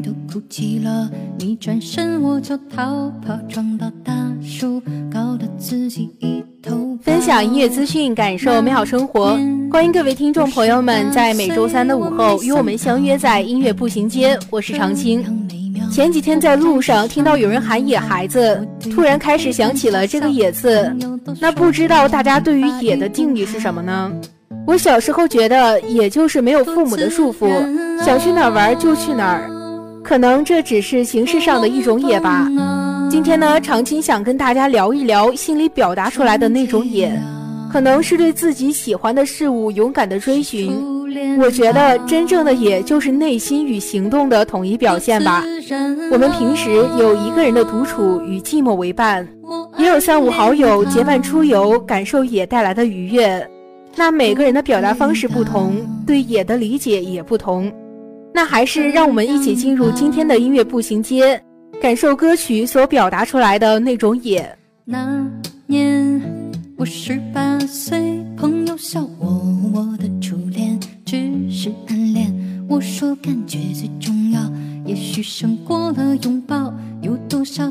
都哭泣了。你转身我就逃跑，撞到大树，搞得自己一头分享音乐资讯，感受美好生活。欢迎各位听众朋友们在每周三的午后与我们相约在音乐步行街，我是长青。前几天在路上听到有人喊“野孩子”，突然开始想起了这个“野”字。那不知道大家对于“野”的定义是什么呢？我小时候觉得“野”就是没有父母的束缚，想去哪儿玩就去哪儿。可能这只是形式上的一种“野”吧。今天呢，常青想跟大家聊一聊心里表达出来的那种“野”，可能是对自己喜欢的事物勇敢的追寻。我觉得真正的野就是内心与行动的统一表现吧。我们平时有一个人的独处与寂寞为伴，也有三五好友结伴出游，感受野带来的愉悦。那每个人的表达方式不同，对野的理解也不同。那还是让我们一起进入今天的音乐步行街，感受歌曲所表达出来的那种野。那年我十八岁，朋友笑我，我的初恋只是暗恋。我说感觉最重要，也许胜过了拥抱。有多少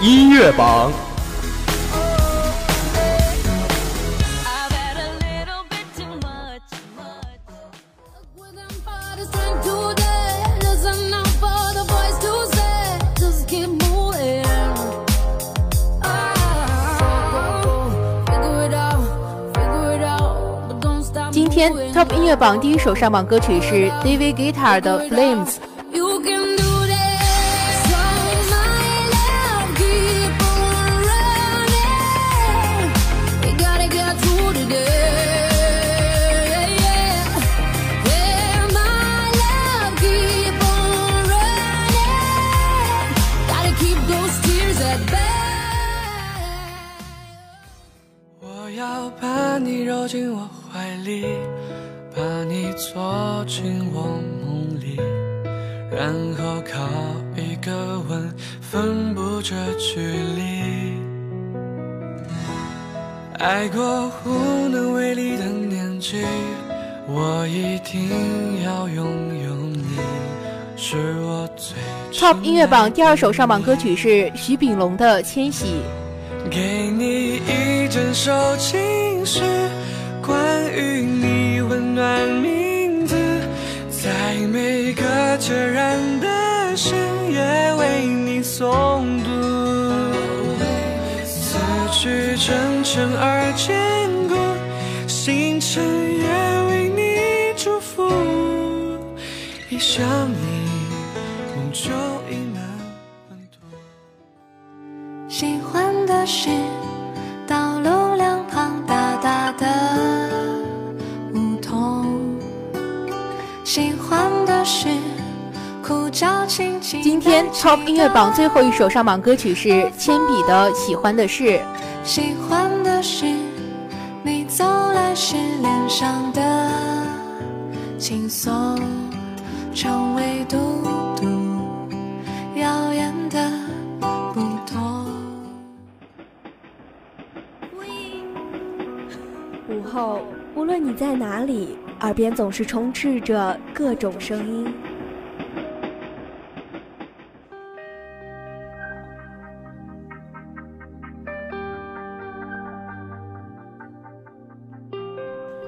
音乐榜。今天 Top 音乐榜第一首上榜歌曲是 David Guitar 的 Flames。怀里，把你坐进我梦里，然后靠一个吻分不这距离。爱过无能为力的年纪，我一定要拥有你，是我最 Top 音乐榜第二首上榜歌曲是徐秉龙的《千禧》。给你一整首情诗，关于你温暖名字，在每个孑然的深夜为你诵读。词句真诚而坚固，星辰也为你祝福。一想你，梦就已满温度。喜欢的是今天 Top 音乐榜最后一首上榜歌曲是铅笔的《喜欢的事》。喜欢的是你走来时脸上的轻松，成为嘟嘟耀眼的不同。午后，无论你在哪里，耳边总是充斥着各种声音。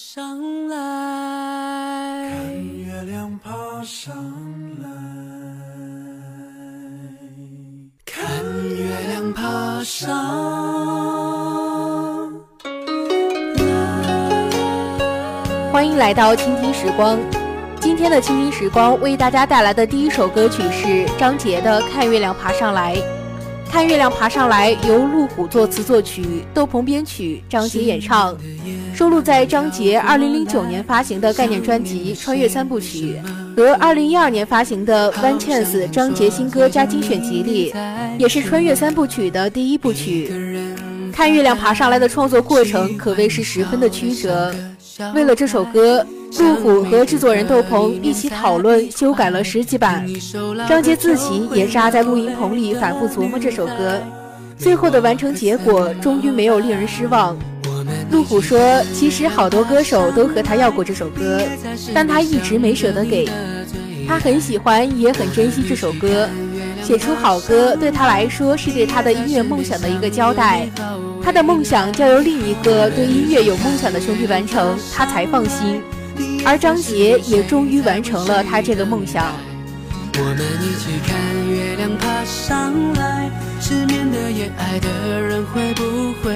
上来，看月亮爬上来，看月亮爬上来欢迎来到倾听时光。今天的倾听时光为大家带来的第一首歌曲是张杰的《看月亮爬上来》。《看月亮爬上来》由陆虎作词作曲，窦鹏编曲，张杰演唱，收录在张杰2009年发行的概念专辑《穿越三部曲》和2012年发行的《One Chance》张杰新歌加精选集里，也是《穿越三部曲》的第一部曲。《看月亮爬上来》的创作过程可谓是十分的曲折。为了这首歌，陆虎和制作人窦鹏一起讨论修改了十几版，张杰自己也扎在录音棚里反复琢磨这首歌，最后的完成结果终于没有令人失望。陆虎说：“其实好多歌手都和他要过这首歌，但他一直没舍得给。他很喜欢，也很珍惜这首歌。写出好歌对他来说是对他的音乐梦想的一个交代。他的梦想交由另一个对音乐有梦想的兄弟完成，他才放心。而张杰也终于完成了他这个梦想。我们一起看月亮爬上来，失眠的夜，爱的人会不会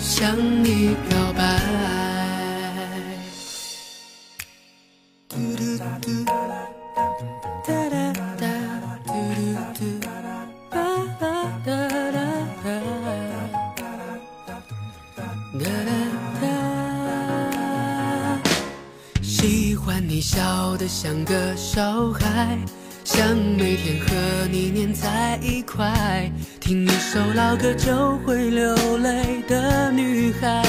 向你告白？像个小孩，想每天和你黏在一块，听一首老歌就会流泪的女孩，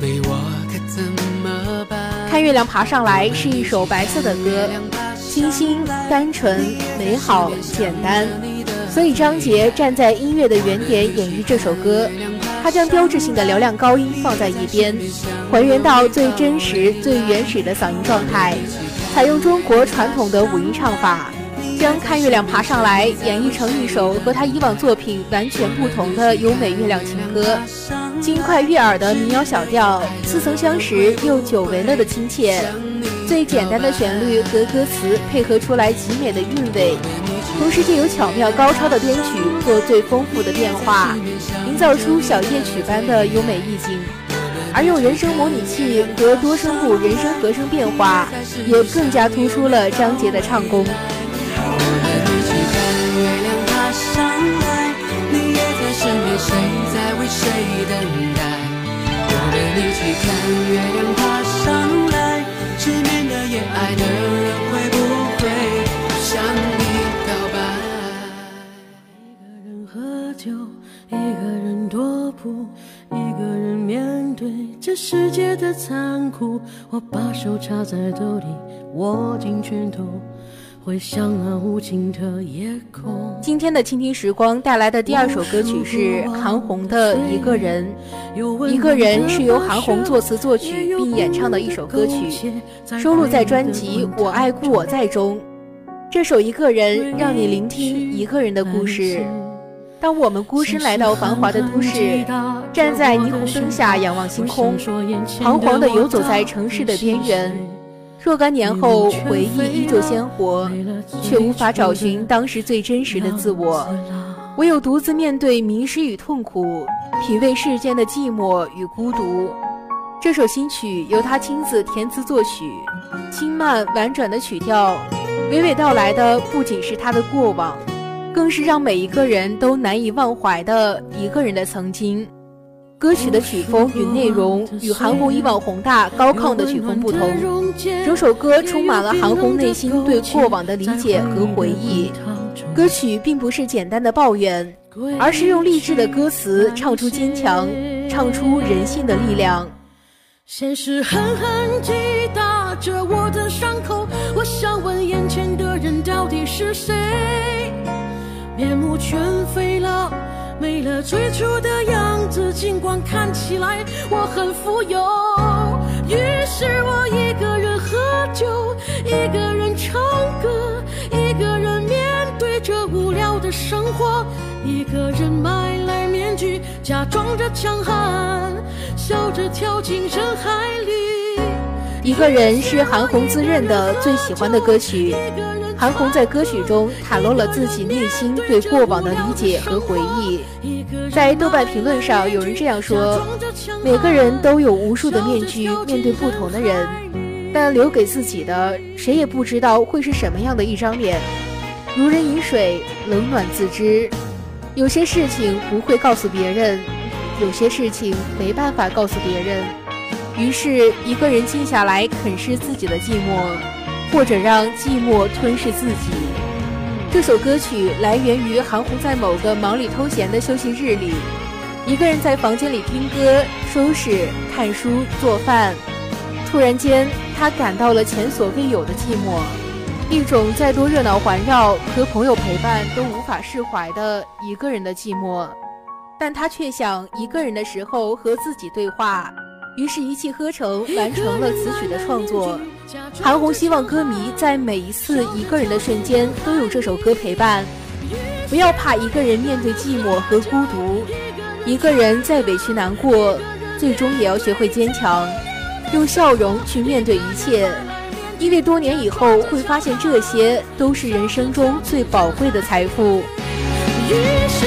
没我可怎么办？看月亮爬上来是一首白色的歌，清新、单纯、美好、简单。所以张杰站在音乐的原点演绎这首歌，他将标志性的嘹亮高音放在一边，还原到最真实、最原始的嗓音状态，采用中国传统的五音唱法，将《看月亮爬上来》演绎成一首和他以往作品完全不同的优美月亮情歌。轻快悦耳的民谣小调，似曾相识又久违了的亲切。最简单的旋律和歌词配合出来极美的韵味，同时借由巧妙高超的编曲做最丰富的变化，营造出小夜曲般的优美意境。而用人声模拟器和多声部人声和声变化，也更加突出了张杰的唱功。我们一起看月亮爬上来，你也在身边，谁在为谁等待？我们一起看月亮爬上来，失眠的夜，爱的人会不会向你表白？一个人喝酒，一个一个人面对这世界的残酷。我把手插在兜里，握紧拳头。回想那无尽的夜空。今天的倾听时光带来的第二首歌曲是韩红的《一个人》。一个人是由韩红作词作曲并演唱的一首歌曲，收录在专辑《我爱故我在》中。这首《一个人》让你聆听一个人的故事。当我们孤身来到繁华的都市，站在霓虹灯下仰望星空，彷徨地游走在城市的边缘。若干年后回忆依旧鲜活，却无法找寻当时最真实的自我，唯有独自面对迷失与痛苦，品味世间的寂寞与孤独。这首新曲由他亲自填词作曲，轻慢婉转的曲调，娓娓道来的不仅是他的过往，更是让每一个人都难以忘怀的一个人的曾经。歌曲的曲风与内容与韩红以往宏大高亢的曲风不同，整首歌充满了韩红内心对过往的理解和回忆。歌曲并不是简单的抱怨，而是用励志的歌词唱出坚强，唱出人性的力量。现实狠狠击打着我的伤口，我想问眼前的人到底是谁？面目全非了，没了最初的样子，尽管看起来我很富有。于是我一个人喝酒，一个人唱歌，一个人面对着无聊的生活，一个人买来面具，假装着强悍。笑着跳进人海里。一个人是韩红自认的最喜欢的歌曲。韩红在歌曲中袒露了自己内心对过往的理解和回忆。在豆瓣评论上，有人这样说：每个人都有无数的面具，面对不同的人，但留给自己的，谁也不知道会是什么样的一张脸。如人饮水，冷暖自知。有些事情不会告诉别人。有些事情没办法告诉别人，于是一个人静下来啃噬自己的寂寞，或者让寂寞吞噬自己。这首歌曲来源于韩红在某个忙里偷闲的休息日里，一个人在房间里听歌、收拾、看书、做饭。突然间，他感到了前所未有的寂寞，一种再多热闹环绕和朋友陪伴都无法释怀的一个人的寂寞。但他却想一个人的时候和自己对话，于是，一气呵成完成了此曲的创作。韩红希望歌迷在每一次一个人的瞬间都有这首歌陪伴，不要怕一个人面对寂寞和孤独，一个人再委屈难过，最终也要学会坚强，用笑容去面对一切，因为多年以后会发现这些都是人生中最宝贵的财富。于是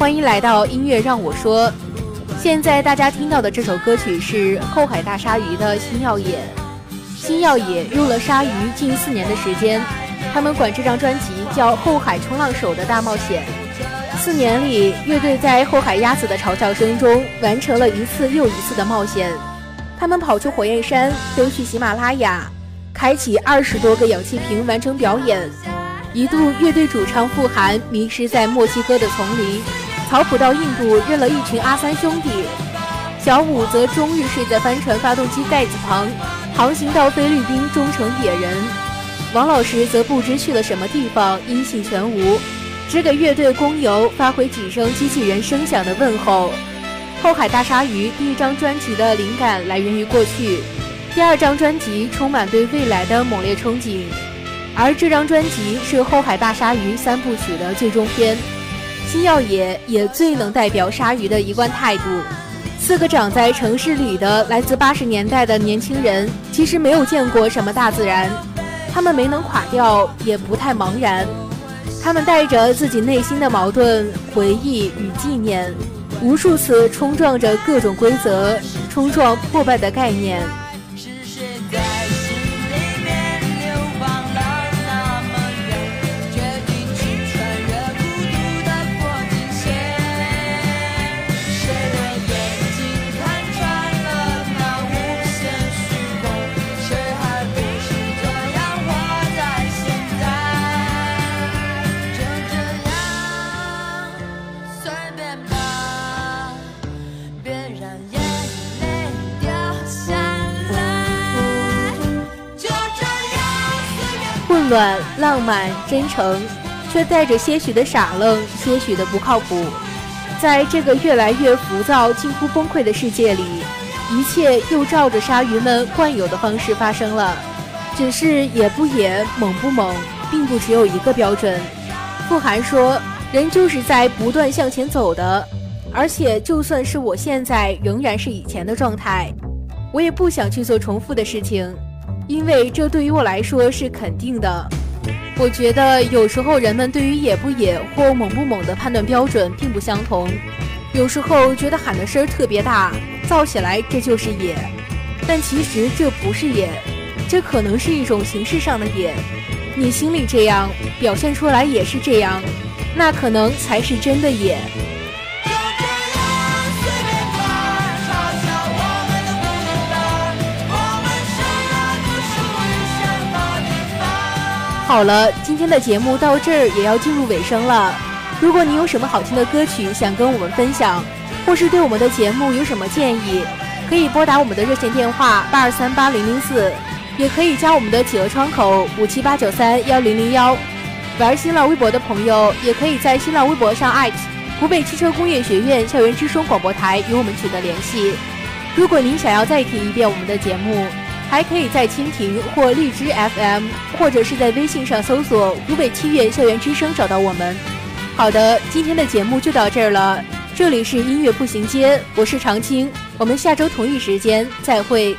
欢迎来到音乐让我说。现在大家听到的这首歌曲是后海大鲨鱼的《星耀野》。星耀野用了鲨鱼近四年的时间，他们管这张专辑叫《后海冲浪手的大冒险》。四年里，乐队在后海鸭子的嘲笑声中完成了一次又一次的冒险。他们跑出火焰山，飞去喜马拉雅，开启二十多个氧气瓶完成表演。一度，乐队主唱傅寒迷失在墨西哥的丛林，曹普到印度认了一群阿三兄弟，小五则终日睡在帆船发动机盖子旁，航行到菲律宾终成野人。王老师则不知去了什么地方，音信全无，只给乐队工友发回几声机器人声响的问候。后海大鲨鱼第一张专辑的灵感来源于过去，第二张专辑充满对未来的猛烈憧憬，而这张专辑是后海大鲨鱼三部曲的最终篇。星耀野也最能代表鲨鱼的一贯态度。四个长在城市里的来自八十年代的年轻人，其实没有见过什么大自然，他们没能垮掉，也不太茫然。他们带着自己内心的矛盾、回忆与纪念，无数次冲撞着各种规则，冲撞破败的概念。暖。浪漫、真诚，却带着些许的傻愣，些许的不靠谱。在这个越来越浮躁、近乎崩溃的世界里，一切又照着鲨鱼们惯有的方式发生了。只是野不野、猛不猛，并不只有一个标准。傅寒说：“人就是在不断向前走的，而且就算是我现在仍然是以前的状态，我也不想去做重复的事情。”因为这对于我来说是肯定的。我觉得有时候人们对于野不野或猛不猛的判断标准并不相同。有时候觉得喊的声儿特别大，燥起来这就是野，但其实这不是野，这可能是一种形式上的野。你心里这样，表现出来也是这样，那可能才是真的野。好了，今天的节目到这儿也要进入尾声了。如果你有什么好听的歌曲想跟我们分享，或是对我们的节目有什么建议，可以拨打我们的热线电话八二三八零零四，也可以加我们的企鹅窗口五七八九三幺零零幺。玩新浪微博的朋友，也可以在新浪微博上艾特湖北汽车工业学院校园之声广播台与我们取得联系。如果您想要再听一遍我们的节目，还可以在蜻蜓或荔枝 FM，或者是在微信上搜索“湖北七院校园之声”找到我们。好的，今天的节目就到这儿了。这里是音乐步行街，我是常青，我们下周同一时间再会。